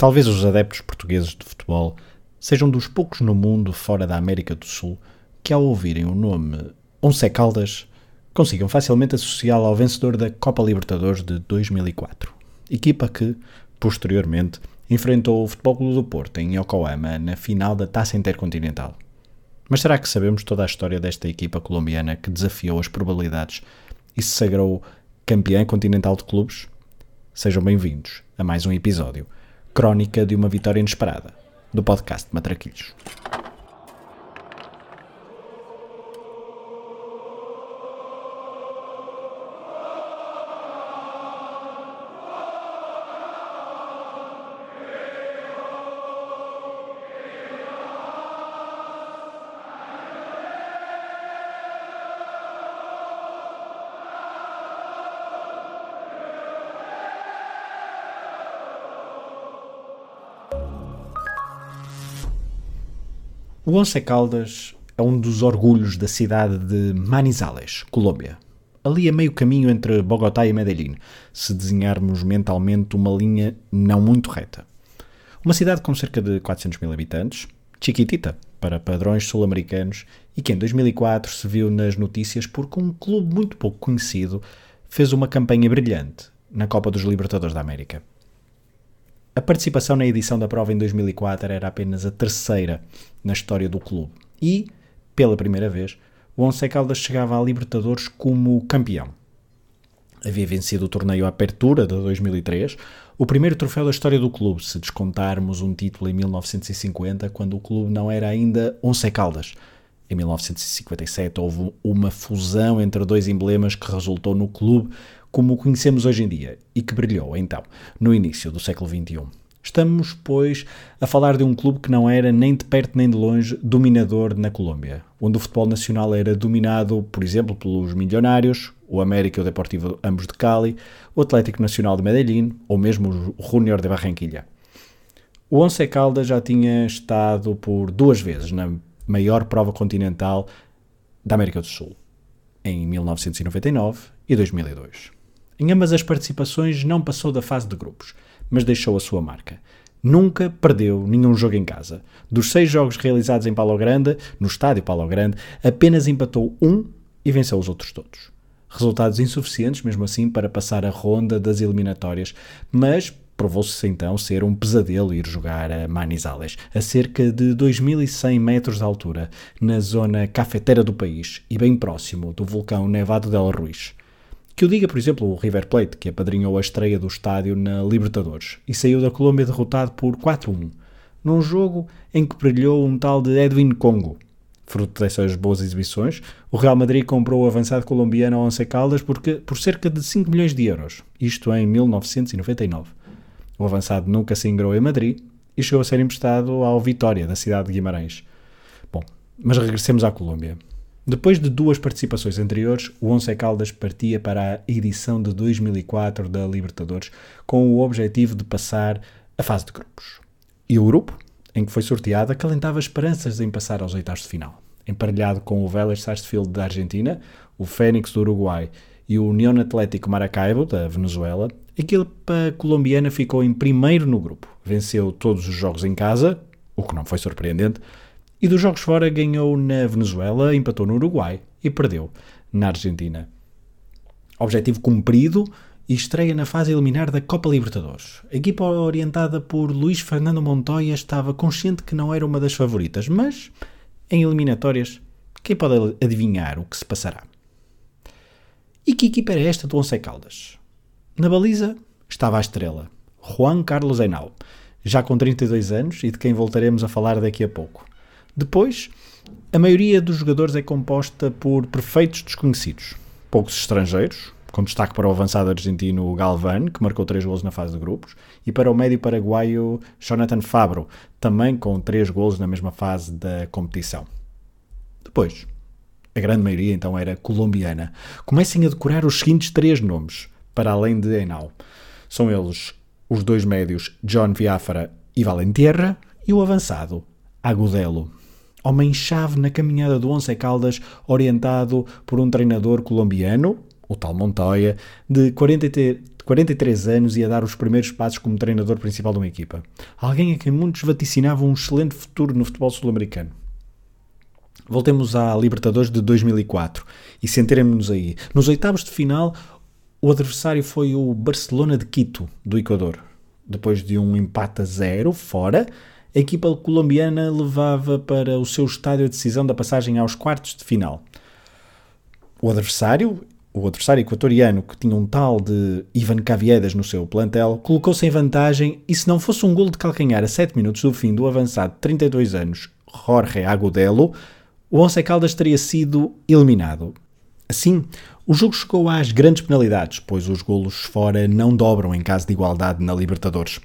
Talvez os adeptos portugueses de futebol sejam dos poucos no mundo fora da América do Sul que, ao ouvirem o nome Once Caldas, consigam facilmente associá-lo ao vencedor da Copa Libertadores de 2004, equipa que, posteriormente, enfrentou o Futebol Clube do Porto em Yokohama na final da Taça Intercontinental. Mas será que sabemos toda a história desta equipa colombiana que desafiou as probabilidades e se sagrou campeã continental de clubes? Sejam bem-vindos a mais um episódio, Crónica de uma Vitória Inesperada, do podcast Matraquilhos. O Once Caldas é um dos orgulhos da cidade de Manizales, Colômbia. Ali a meio caminho entre Bogotá e Medellín, se desenharmos mentalmente uma linha não muito reta. Uma cidade com cerca de 400 mil habitantes, chiquitita para padrões sul-americanos e que em 2004 se viu nas notícias porque um clube muito pouco conhecido fez uma campanha brilhante na Copa dos Libertadores da América. A participação na edição da prova em 2004 era apenas a terceira na história do clube e, pela primeira vez, o Once Caldas chegava à Libertadores como campeão. Havia vencido o torneio Apertura de 2003, o primeiro troféu da história do clube, se descontarmos um título em 1950, quando o clube não era ainda Once Caldas. Em 1957 houve uma fusão entre dois emblemas que resultou no clube como o conhecemos hoje em dia e que brilhou, então, no início do século XXI. Estamos, pois, a falar de um clube que não era nem de perto nem de longe dominador na Colômbia, onde o futebol nacional era dominado, por exemplo, pelos milionários, o América e o Deportivo ambos de Cali, o Atlético Nacional de Medellín ou mesmo o Junior de Barranquilla. O Once Caldas já tinha estado por duas vezes na maior prova continental da América do Sul, em 1999 e 2002. Em ambas as participações não passou da fase de grupos, mas deixou a sua marca. Nunca perdeu nenhum jogo em casa. Dos seis jogos realizados em Palo Grande, no estádio Palo Grande, apenas empatou um e venceu os outros todos. Resultados insuficientes, mesmo assim, para passar a ronda das eliminatórias, mas provou-se então ser um pesadelo ir jogar a Manizales, a cerca de 2.100 metros de altura, na zona cafeteira do país e bem próximo do vulcão Nevado del Ruiz. Que o diga, por exemplo, o River Plate, que apadrinhou a estreia do estádio na Libertadores e saiu da Colômbia derrotado por 4-1, num jogo em que brilhou um tal de Edwin Congo. Fruto dessas boas exibições, o Real Madrid comprou o avançado colombiano Once Caldas porque, por cerca de 5 milhões de euros, isto em 1999. O avançado nunca se ingrou em Madrid e chegou a ser emprestado ao Vitória, da cidade de Guimarães. Bom, mas regressemos à Colômbia. Depois de duas participações anteriores, o Once Caldas partia para a edição de 2004 da Libertadores com o objetivo de passar a fase de grupos. E o grupo, em que foi sorteado, acalentava esperanças em passar aos oitavos de final. Emparelhado com o Vélez Sarsfield da Argentina, o Fênix do Uruguai e o União Atlético Maracaibo da Venezuela, a equipa colombiana ficou em primeiro no grupo. Venceu todos os jogos em casa, o que não foi surpreendente, e dos jogos fora ganhou na Venezuela, empatou no Uruguai e perdeu na Argentina. Objetivo cumprido e estreia na fase eliminar da Copa Libertadores. A equipa orientada por Luís Fernando Montoya estava consciente que não era uma das favoritas, mas em eliminatórias, quem pode adivinhar o que se passará? E que equipa era esta do Once Caldas? Na baliza estava a estrela, Juan Carlos Henao, já com 32 anos e de quem voltaremos a falar daqui a pouco. Depois, a maioria dos jogadores é composta por perfeitos desconhecidos, poucos estrangeiros, com destaque para o avançado argentino Galván, que marcou três gols na fase de grupos, e para o médio paraguaio Jonathan Fabro, também com três gols na mesma fase da competição. Depois, a grande maioria então era colombiana. Comecem a decorar os seguintes três nomes, para além de Enal. São eles os dois médios John Viafra e Valentierra e o avançado Agudelo homem-chave na caminhada do Once Caldas, orientado por um treinador colombiano, o tal Montoya, de 43 anos e a dar os primeiros passos como treinador principal de uma equipa. Alguém a quem muitos vaticinavam um excelente futuro no futebol sul-americano. Voltemos à Libertadores de 2004 e centremos-nos aí. Nos oitavos de final, o adversário foi o Barcelona de Quito, do Equador. Depois de um empate a zero, fora, a equipa colombiana levava para o seu estádio a decisão da passagem aos quartos de final. O adversário, o adversário equatoriano, que tinha um tal de Ivan Caviedas no seu plantel, colocou-se em vantagem e se não fosse um gol de calcanhar a 7 minutos do fim do avançado de 32 anos Jorge Agudelo, o Once Caldas teria sido eliminado. Assim, o jogo chegou às grandes penalidades, pois os golos fora não dobram em caso de igualdade na Libertadores.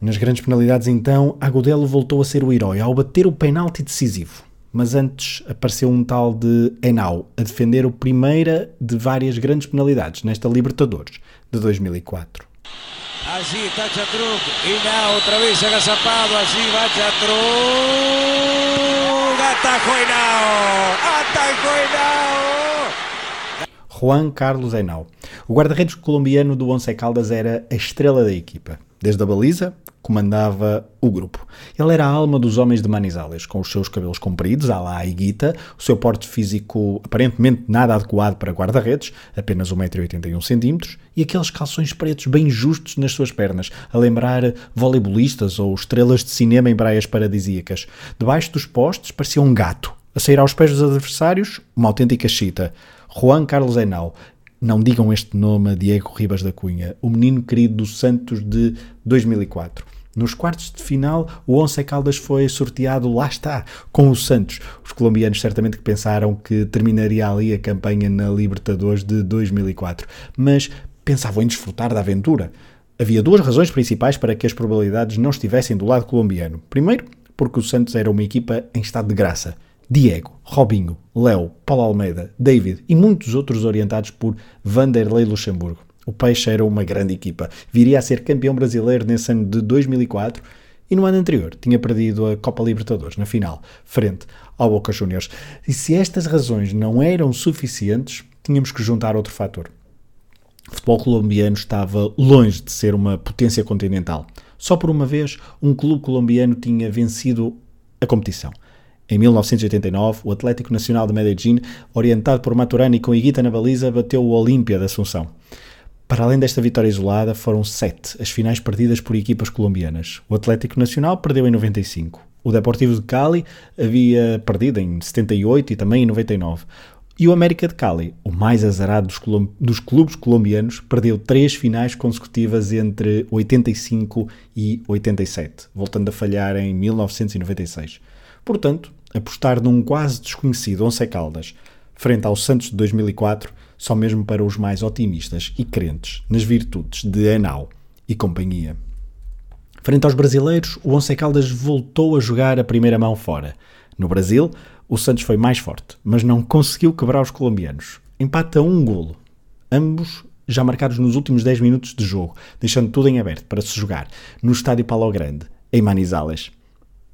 Nas grandes penalidades, então, Agudelo voltou a ser o herói ao bater o penalti decisivo. Mas antes apareceu um tal de Enau a defender o primeira de várias grandes penalidades nesta Libertadores de 2004. Allí está Chatruc, Enau outra vez agazapado, allí va Chatruc, atajó Enau, atajó. Juan Carlos Enau. O guarda-redes colombiano do Once Caldas era a estrela da equipa. Desde a baliza, comandava o grupo. Ele era a alma dos homens de Manizales, com os seus cabelos compridos, à la Iguita, o seu porte físico aparentemente nada adequado para guarda-redes, apenas 1,81m, e aqueles calções pretos bem justos nas suas pernas, a lembrar voleibolistas ou estrelas de cinema em praias paradisíacas. Debaixo dos postes parecia um gato, a sair aos pés dos adversários, uma autêntica chita. Juan Carlos Henao, não digam este nome a Diego Ribas da Cunha, o menino querido do Santos de 2004. Nos quartos de final, o Once Caldas foi sorteado, lá está, com o Santos. Os colombianos certamente que pensaram que terminaria ali a campanha na Libertadores de 2004, mas pensavam em desfrutar da aventura. Havia duas razões principais para que as probabilidades não estivessem do lado colombiano. Primeiro, porque o Santos era uma equipa em estado de graça. Diego, Robinho, Léo, Paulo Almeida, David e muitos outros orientados por Vanderlei Luxemburgo. O Peixe era uma grande equipa, viria a ser campeão brasileiro nesse ano de 2004 e no ano anterior tinha perdido a Copa Libertadores na final, frente ao Boca Juniors. E se estas razões não eram suficientes, tínhamos que juntar outro fator. O futebol colombiano estava longe de ser uma potência continental. Só por uma vez, um clube colombiano tinha vencido a competição. Em 1989, o Atlético Nacional de Medellín, orientado por Maturani com Iguita na baliza, bateu o Olímpia da Assunção. Para além desta vitória isolada, foram sete as finais perdidas por equipas colombianas. O Atlético Nacional perdeu em 95. O Deportivo de Cali havia perdido em 78 e também em 99. E o América de Cali, o mais azarado dos, dos, clubes colombianos, perdeu três finais consecutivas entre 85 e 87, voltando a falhar em 1996. Portanto, apostar num quase desconhecido Once Caldas, frente ao Santos de 2004, só mesmo para os mais otimistas e crentes nas virtudes de Anau e companhia. Frente aos brasileiros, o Once Caldas voltou a jogar a primeira mão fora. No Brasil, o Santos foi mais forte, mas não conseguiu quebrar os colombianos. Empata um golo. Ambos já marcados nos últimos 10 minutos de jogo, deixando tudo em aberto para se jogar no estádio Palo Grande, em Manizales.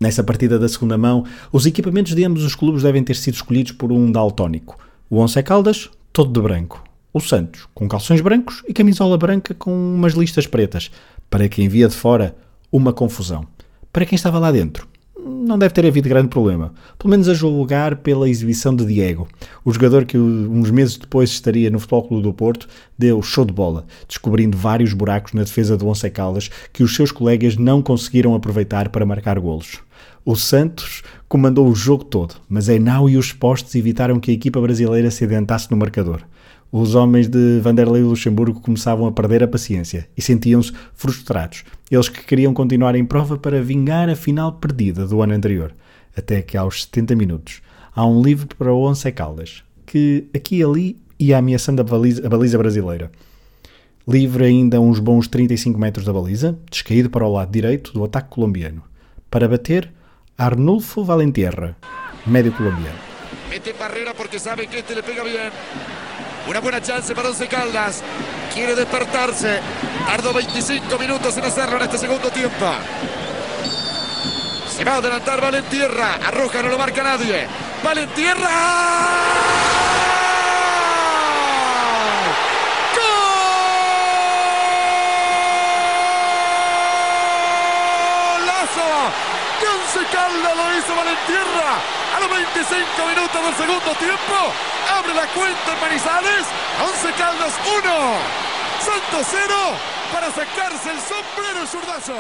Nessa partida da segunda mão, os equipamentos de ambos os clubes devem ter sido escolhidos por um daltónico. O Once Caldas todo de branco. O Santos, com calções brancos e camisola branca com umas listas pretas. Para quem via de fora, uma confusão. Para quem estava lá dentro, não deve ter havido grande problema. Pelo menos a julgar pela exibição de Diego. O jogador que uns meses depois estaria no Futebol Clube do Porto deu show de bola, descobrindo vários buracos na defesa do Once Caldas que os seus colegas não conseguiram aproveitar para marcar golos. O Santos comandou o jogo todo, mas Enau e os postos evitaram que a equipa brasileira se adentasse no marcador. Os homens de Vanderlei Luxemburgo começavam a perder a paciência e sentiam-se frustrados. Eles que queriam continuar em prova para vingar a final perdida do ano anterior. Até que aos 70 minutos há um livre para o Once Caldas, que aqui e ali ia ameaçando a baliza, a baliza brasileira. Livre ainda uns bons 35 metros da baliza, descaído para o lado direito do ataque colombiano. Para bater, Arnulfo Valentierra, medio colombiano. Mete barrera porque sabe que este le pega bien. Una buena chance para Once Caldas. Quiere despertarse. Tardó 25 minutos en hacerlo en este segundo tiempo. Se va a adelantar Valentierra. Arroja, no lo marca nadie. Valentierra. Calda lo hizo Valentierra. A los 25 minutos del segundo tiempo. Abre la cuenta en Manizales. Once Caldas 1. Santos 0 para sacarse el sombrero zurdazo.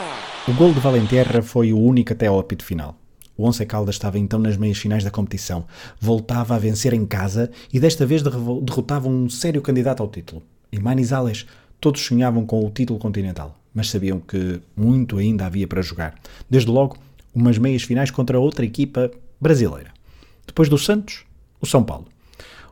O gol de Valentierra foi o único até ao apito final. O Once Caldas estava então nas meias finais da competição. Voltava a vencer em casa e desta vez derrotava um sério candidato ao título. Em Manizales, todos sonhavam com o título continental, mas sabiam que muito ainda havia para jogar. Desde logo, umas meias finais contra outra equipa brasileira. Depois do Santos, o São Paulo.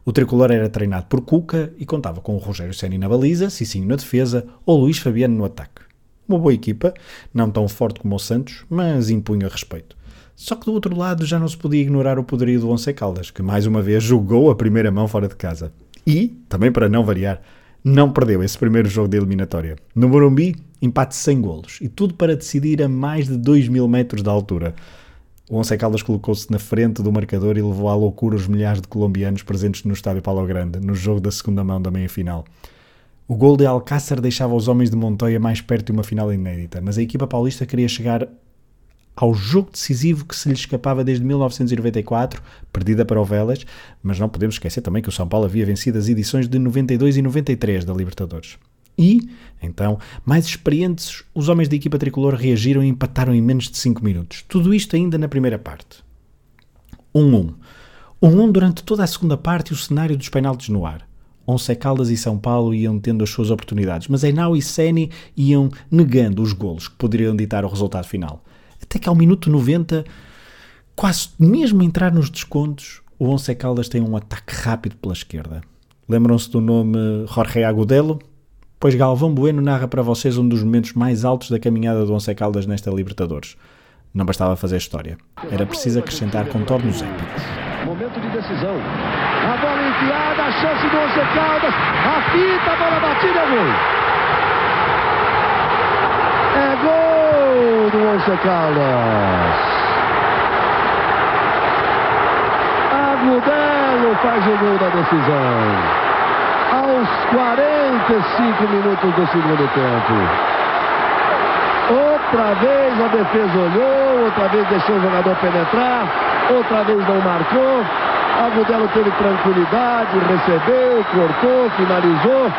O tricolor era treinado por Cuca e contava com o Rogério Ceni na baliza, Cicinho na defesa ou Luís Fabiano no ataque. Uma boa equipa, não tão forte como o Santos, mas impunha respeito. Só que do outro lado já não se podia ignorar o poderio do Once Caldas, que mais uma vez jogou a primeira mão fora de casa. E, também para não variar, não perdeu esse primeiro jogo de eliminatória. No Morumbi, empate sem golos e tudo para decidir a mais de 2 mil metros de altura. O Once Caldas colocou-se na frente do marcador e levou à loucura os milhares de colombianos presentes no estádio Paulo Grande, no jogo da segunda mão da meia-final. O gol de Alcácer deixava os homens de Montoya mais perto de uma final inédita, mas a equipa paulista queria chegar ao jogo decisivo que se lhe escapava desde 1994, perdida para o Vélez, mas não podemos esquecer também que o São Paulo havia vencido as edições de 92 e 93 da Libertadores. E, então, mais experientes, os homens da equipa tricolor reagiram e empataram em menos de 5 minutos. Tudo isto ainda na primeira parte. 1-1. 1-1 durante toda a segunda parte e o cenário dos penaltis no ar. Once Caldas e São Paulo iam tendo as suas oportunidades, mas Enau e Seni iam negando os golos que poderiam ditar o resultado final. Até que ao minuto 90, quase mesmo entrar nos descontos, o Once Caldas tem um ataque rápido pela esquerda. Lembram-se do nome Jorge Agudelo? Pois Galvão Bueno narra para vocês um dos momentos mais altos da caminhada do Once Caldas nesta Libertadores. Não bastava fazer história, era preciso acrescentar contornos épicos. Momento de decisão. A bola enfiada, a chance do Once Caldas. A fita, a bola batida, é gol. É gol do Once Caldas. Agudelo faz o gol da decisão aos 45 minutos do segundo tempo. Outra vez a defesa olhou, outra vez deixou o jogador penetrar, outra vez não marcou. Agudelo teve tranquilidade, recebeu, cortou, finalizou.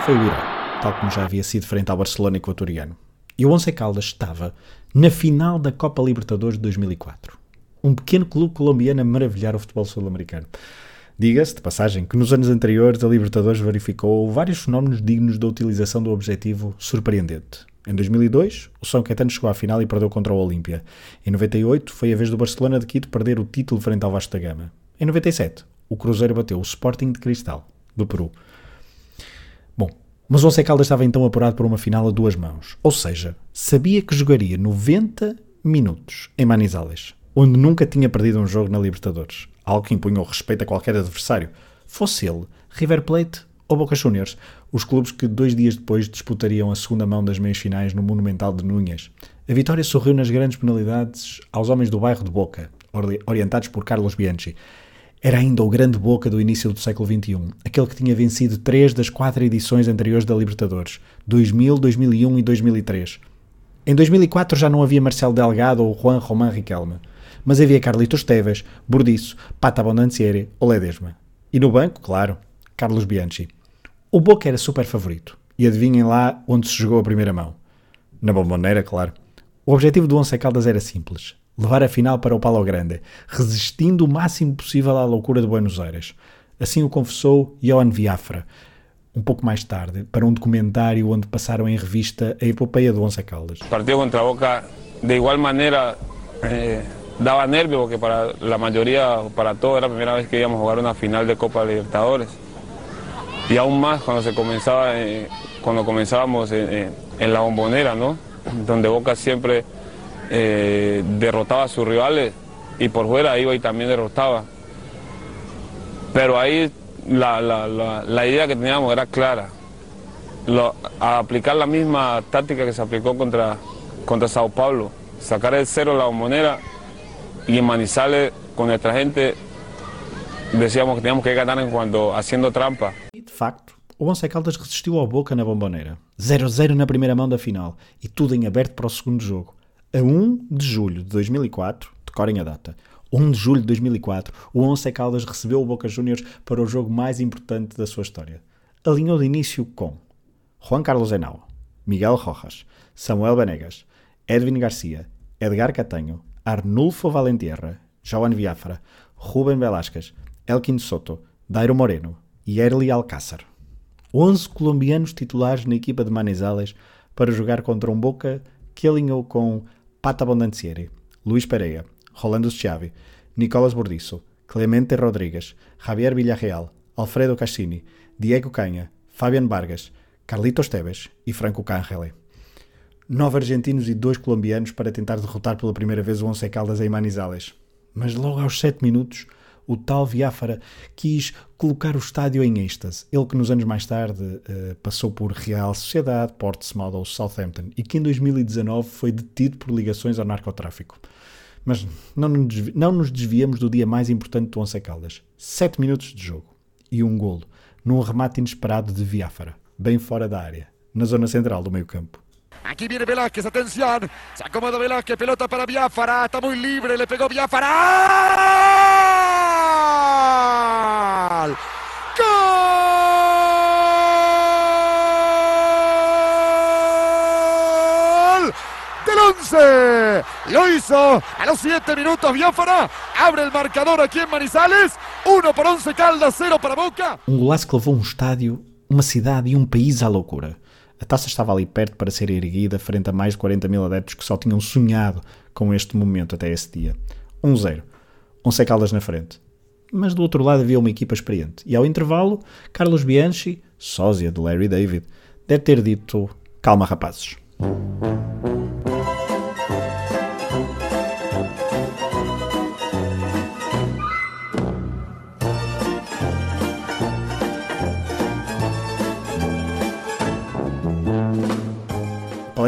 Foi o Irã, tal como já havia sido frente ao Barcelona equatoriano. E o Once Caldas estava na final da Copa Libertadores de 2004. Um pequeno clube colombiano a maravilhar o futebol sul-americano. Diga-se, de passagem, que nos anos anteriores a Libertadores verificou vários fenómenos dignos da utilização do objetivo surpreendente. Em 2002, o São Caetano chegou à final e perdeu contra o Olímpia. Em 98, foi a vez do Barcelona de Quito perder o título frente ao Vasco da Gama. Em 97, o Cruzeiro bateu o Sporting de Cristal, do Peru. Bom, mas o Once Caldas estava então apurado por uma final a duas mãos. Ou seja, sabia que jogaria 90 minutos em Manizales, onde nunca tinha perdido um jogo na Libertadores algo que impunha o respeito a qualquer adversário, fosse ele River Plate ou Boca Juniors, os clubes que dois dias depois disputariam a segunda mão das meias finais no Monumental de Núñez. A vitória sorriu nas grandes penalidades aos homens do bairro de Boca, orientados por Carlos Bianchi. Era ainda o grande Boca do início do século XXI, aquele que tinha vencido três das quatro edições anteriores da Libertadores, 2000, 2001 e 2003. Em 2004 já não havia Marcelo Delgado ou Juan Román Riquelme mas havia Carlitos Teves, Burdiço, Pata Bondancieri ou Ledesma. E no banco, claro, Carlos Bianchi. O Boca era super favorito. E adivinhem lá onde se jogou a primeira mão. Na bomboneira, claro. O objetivo do Once Caldas era simples. Levar a final para o Palo Grande, resistindo o máximo possível à loucura de Buenos Aires. Assim o confessou Johan Viafra, um pouco mais tarde, para um documentário onde passaram em revista a epopeia do Once Caldas. Partido contra a Boca, de igual maneira, eh, daba nervio porque para la mayoría, para todos, era la primera vez que íbamos a jugar una final de Copa Libertadores. Y aún más cuando se comenzaba, eh, cuando comenzábamos en, la bombonera, ¿no? Donde Boca siempre eh, derrotaba a sus rivales y por fuera iba y también derrotaba. Pero ahí la, la, idea que teníamos era clara. a aplicar la misma táctica que se aplicó contra, contra Sao Paulo, sacar el cero la bombonera y en Manizales con nuestra gente decíamos que teníamos que ganar en cuanto haciendo trampa. E de facto, O Once Caldas resistiu ao Boca na bomboneira. 0-0 na primeira mão da final e tudo em aberto para o segundo jogo. A 1 de julho de 2004, decorem a data, 1 de julho de 2004, o Once Caldas recebeu o Boca Juniors para o jogo mais importante da sua história. Alinhou de início com Juan Carlos Henao, Miguel Rojas, Samuel Benegas, Edwin Garcia, Edgar Catanho, Arnulfo Valentierra, Joan Biafra, Rubem Velasquez, Elkin Soto, Dairo Moreno e Erli Alcázar. 11 colombianos titulares na equipa de Manizales para jogar contra um Boca que alinhou com Pata Bondancieri, Luís Pereira, Rolando Schiavi, Nicolas Bordiço, Clemente Rodrigues, Javier Villarreal, Alfredo Cassini, Diego Canha, Fabian Vargas, Carlitos Teves e Franco Cangele. Nove argentinos e dois colombianos para tentar derrotar pela primeira vez o Once Caldas em Manizales. Mas logo aos sete minutos, o tal Viáfara quis colocar o estádio em êxtase. Ele que nos anos mais tarde uh, passou por Real Sociedade, Portsmouth ou Southampton e que em 2019 foi detido por ligações ao narcotráfico. Mas não nos, desvi não nos desviamos do dia mais importante do Once Caldas. Sete minutos de jogo e um golo, num remate inesperado de Viáfara, bem fora da área, na zona central do meio campo. Aquí viene Velázquez, atención. Se acomoda Velázquez, pelota para Biafara. Está muy libre, le pegó Biafara. ¡Gol! Del 11. Lo hizo a los 7 minutos Biafara. Abre el marcador aquí en Manizales. 1 por 11 Caldas, 0 para Boca. Um golaço que levou um estádio, uma cidade e um país à loucura. A taça estava ali perto para ser erguida frente a mais de 40 mil adeptos que só tinham sonhado com este momento até esse dia. 1-0. Um, um Caldas na frente. Mas do outro lado havia uma equipa experiente. E ao intervalo, Carlos Bianchi, sósia de Larry David, deve ter dito: Calma, rapazes.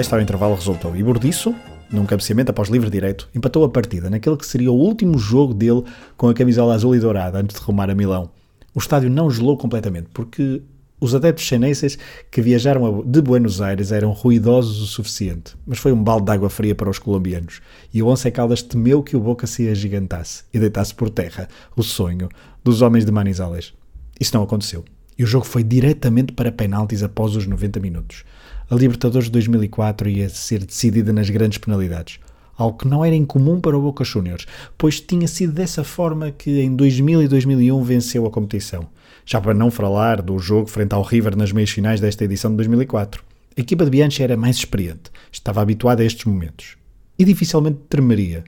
Palestra ao intervalo resultou. E Bordiço, num cabeceamento após livre direito, empatou a partida naquele que seria o último jogo dele com a camisola azul e dourada antes de rumar a Milão. O estádio não gelou completamente porque os adeptos chineses que viajaram de Buenos Aires eram ruidosos o suficiente, mas foi um balde de água fria para os colombianos. E o Once Caldas temeu que o Boca se agigantasse e deitasse por terra o sonho dos homens de Manizales. Isso não aconteceu. E o jogo foi diretamente para penaltis após os 90 minutos a Libertadores de 2004 ia ser decidida nas grandes penalidades, algo que não era incomum para o Boca Juniors, pois tinha sido dessa forma que em 2000 e 2001 venceu a competição. Já para não falar do jogo frente ao River nas meias finais desta edição de 2004. A equipa de Bianchi era mais experiente, estava habituada a estes momentos e dificilmente tremeria.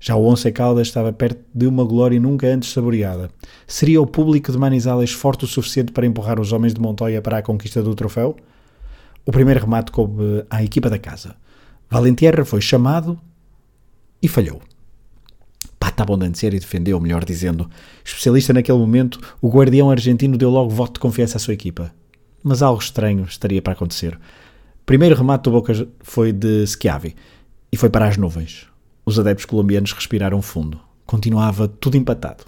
Já o Once Caldas estava perto de uma glória nunca antes saboreada. Seria o público de Manizales forte o suficiente para empurrar os homens de Montoya para a conquista do troféu? O primeiro remate coube à equipa da casa. Valentierra foi chamado e falhou. Pata Abondancieri defendeu, melhor dizendo. Especialista naquele momento, o guardião argentino deu logo voto de confiança à sua equipa. Mas algo estranho estaria para acontecer. Primeiro remate do Boca foi de Schiavi e foi para as nuvens. Os adeptos colombianos respiraram fundo. Continuava tudo empatado.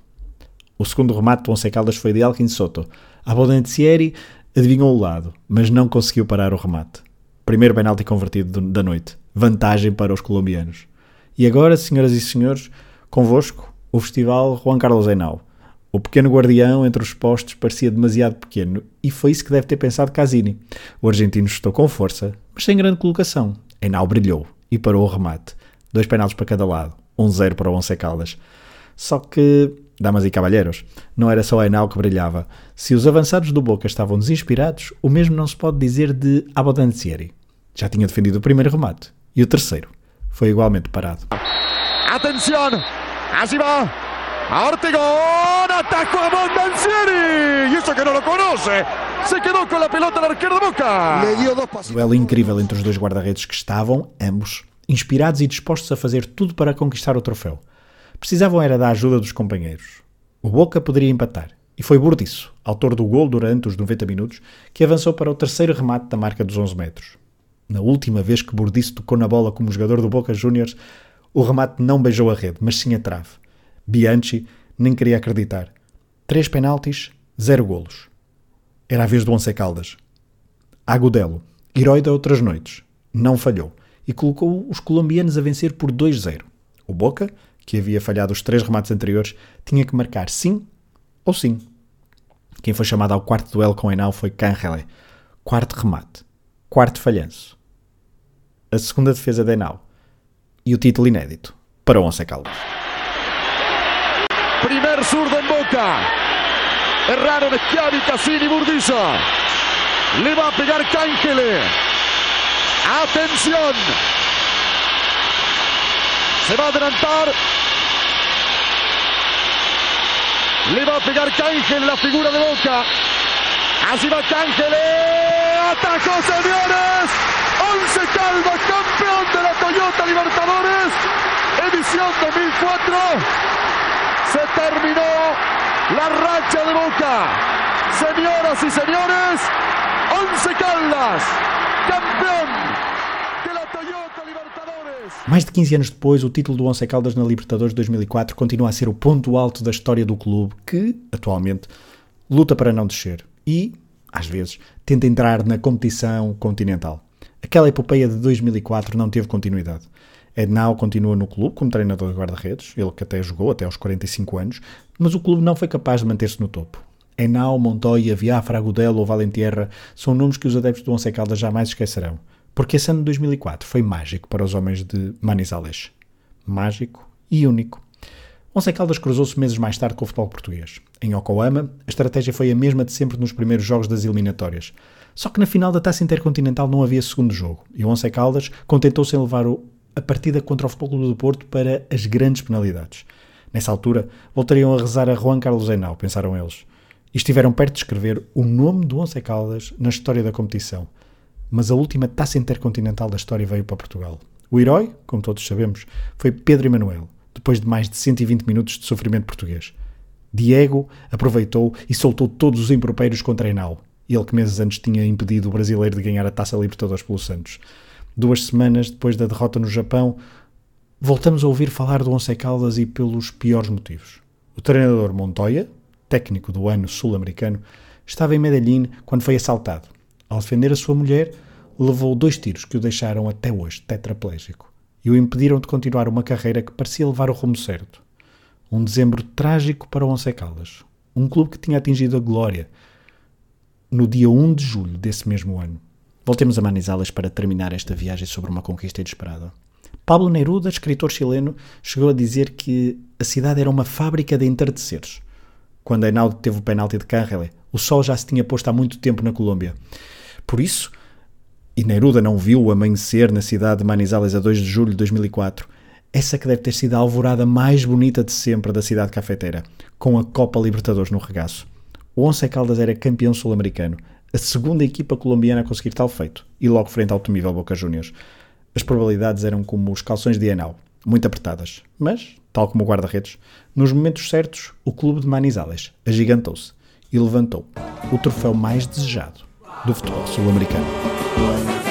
O segundo remate do Once Caldas foi de Elkin Soto. Abondancieri adivinhou o lado, mas não conseguiu parar o remate. Primeiro penalti convertido da noite. Vantagem para os colombianos. E agora, senhoras e senhores, convosco o festival Juan Carlos Henao. O pequeno guardião entre os postos parecia demasiado pequeno e foi isso que deve ter pensado Casini. O argentino estou com força, mas sem grande colocação. Henao brilhou e parou o remate. Dois penaltis para cada lado. 1-0 um para o Once Caldas. Só que damas e cavalheiros, não era só a Enal que brilhava. Se os avançados do Boca estavam desinspirados, o mesmo não se pode dizer de Abodancieri. Já tinha defendido o primeiro remate. E o terceiro foi igualmente parado. Atenção! Así va! Ortegón, atacó a Bondancieri. Y eso que no lo conoce. Se quedó con la pelota al arquero de Boca. Le dio dos pasos. Duelo incrível entre os dois guarda-redes que estavam, ambos, inspirados e dispostos a fazer tudo para conquistar o troféu. Precisavam era da ajuda dos companheiros. O Boca poderia empatar, e foi Burdiço, autor do gol durante os 90 minutos, que avançou para o terceiro remate da marca dos 11 metros. Na última vez que Burdiço tocou na bola como jogador do Boca Juniors, o remate não beijou a rede, mas sim a trave. Bianchi nem queria acreditar. Três penaltis, zero golos. Era a vez do Once Caldas. Agudelo, herói de outras noites, não falhou e colocou os colombianos a vencer por 2-0. O Boca, que havia falhado os três remates anteriores, tinha que marcar sim ou sim. Quem foi chamado ao quarto duelo com Enal foi Canrele. Quarto remate. Quarto falhanço. A segunda defesa de Enal. E o título inédito para o Once Caldas. Primer zurdo en boca. Erraron Schiavi, Cassini, Burdizo. Le va a pegar Cángele. Atención. Se va a adelantar. Le va a pegar Cángel, la figura de Boca. Así va Cángel. Atacó, señores. Once Calva, campeón de la Toyota Libertadores. Edición 2004. Se terminó la racha de Boca. Señoras y señores, Once Caldas, campeón Mais de 15 anos depois, o título do Once Caldas na Libertadores 2004 continua a ser o ponto alto da história do clube, que, atualmente, luta para não descer e, às vezes, tenta entrar na competição continental. Aquela epopeia de 2004 não teve continuidade. Ednau continua no clube como treinador de guarda-redes, ele que até jogou até aos 45 anos, mas o clube não foi capaz de manter-se no topo. Enau, Montoya, Viafra, Agudelo ou Valentierra são nomes que os adeptos do Once Caldas jamais esquecerão, porque esse ano de 2004 foi mágico para os homens de Manizales. Mágico e único. Once Caldas cruzou-se meses mais tarde com o futebol português. Em Yokohama, a estratégia foi a mesma de sempre nos primeiros jogos das eliminatórias. Só que na final da Taça Intercontinental não havia segundo jogo, e o Once Caldas contentou-se em levar a partida contra o Futebol Clube do Porto para as grandes penalidades. Nessa altura, voltariam a rezar a Juan Carlos Henao, pensaram eles e estiveram perto de escrever o nome do Once Caldas na história da competição. Mas a última taça intercontinental da história veio para Portugal. O herói, como todos sabemos, foi Pedro Emanuel, depois de mais de 120 minutos de sofrimento português. Diego aproveitou e soltou todos os improprios contra Enal, ele que meses antes tinha impedido o brasileiro de ganhar a Taça Libertadores pelo Santos. Duas semanas depois da derrota no Japão, voltamos a ouvir falar do Once Caldas e pelos piores motivos. O treinador Montoya, técnico do ano sul-americano, estava em Medellín quando foi assaltado. Ao defender a sua mulher, levou dois tiros que o deixaram até hoje tetraplégico e o impediram de continuar uma carreira que parecia levar o rumo certo. Um dezembro trágico para o Once Caldas, um clube que tinha atingido a glória no dia 1 de julho desse mesmo ano. Voltemos a Manizales para terminar esta viagem sobre uma conquista inesperada. Pablo Neruda, escritor chileno, chegou a dizer que a cidade era uma fábrica de entardeceres. Quando Ainaldo teve o penalti de Carrele, o sol já se tinha posto há muito tempo na Colômbia. Por isso, e Neruda não viu o amanhecer na cidade de Manizales a 2 de julho de 2004, essa que deve ter sido a alvorada mais bonita de sempre da cidade cafeteira, com a Copa Libertadores no regaço. O Once Caldas era campeão sul-americano, a segunda equipa colombiana a conseguir tal feito, e logo frente ao temível Boca Juniors. As probabilidades eram como os calções de Enal, muito apertadas, mas, tal como o guarda-redes, nos momentos certos, o clube de Manizales agigantou-se e levantou o troféu mais desejado do futebol sul-americano.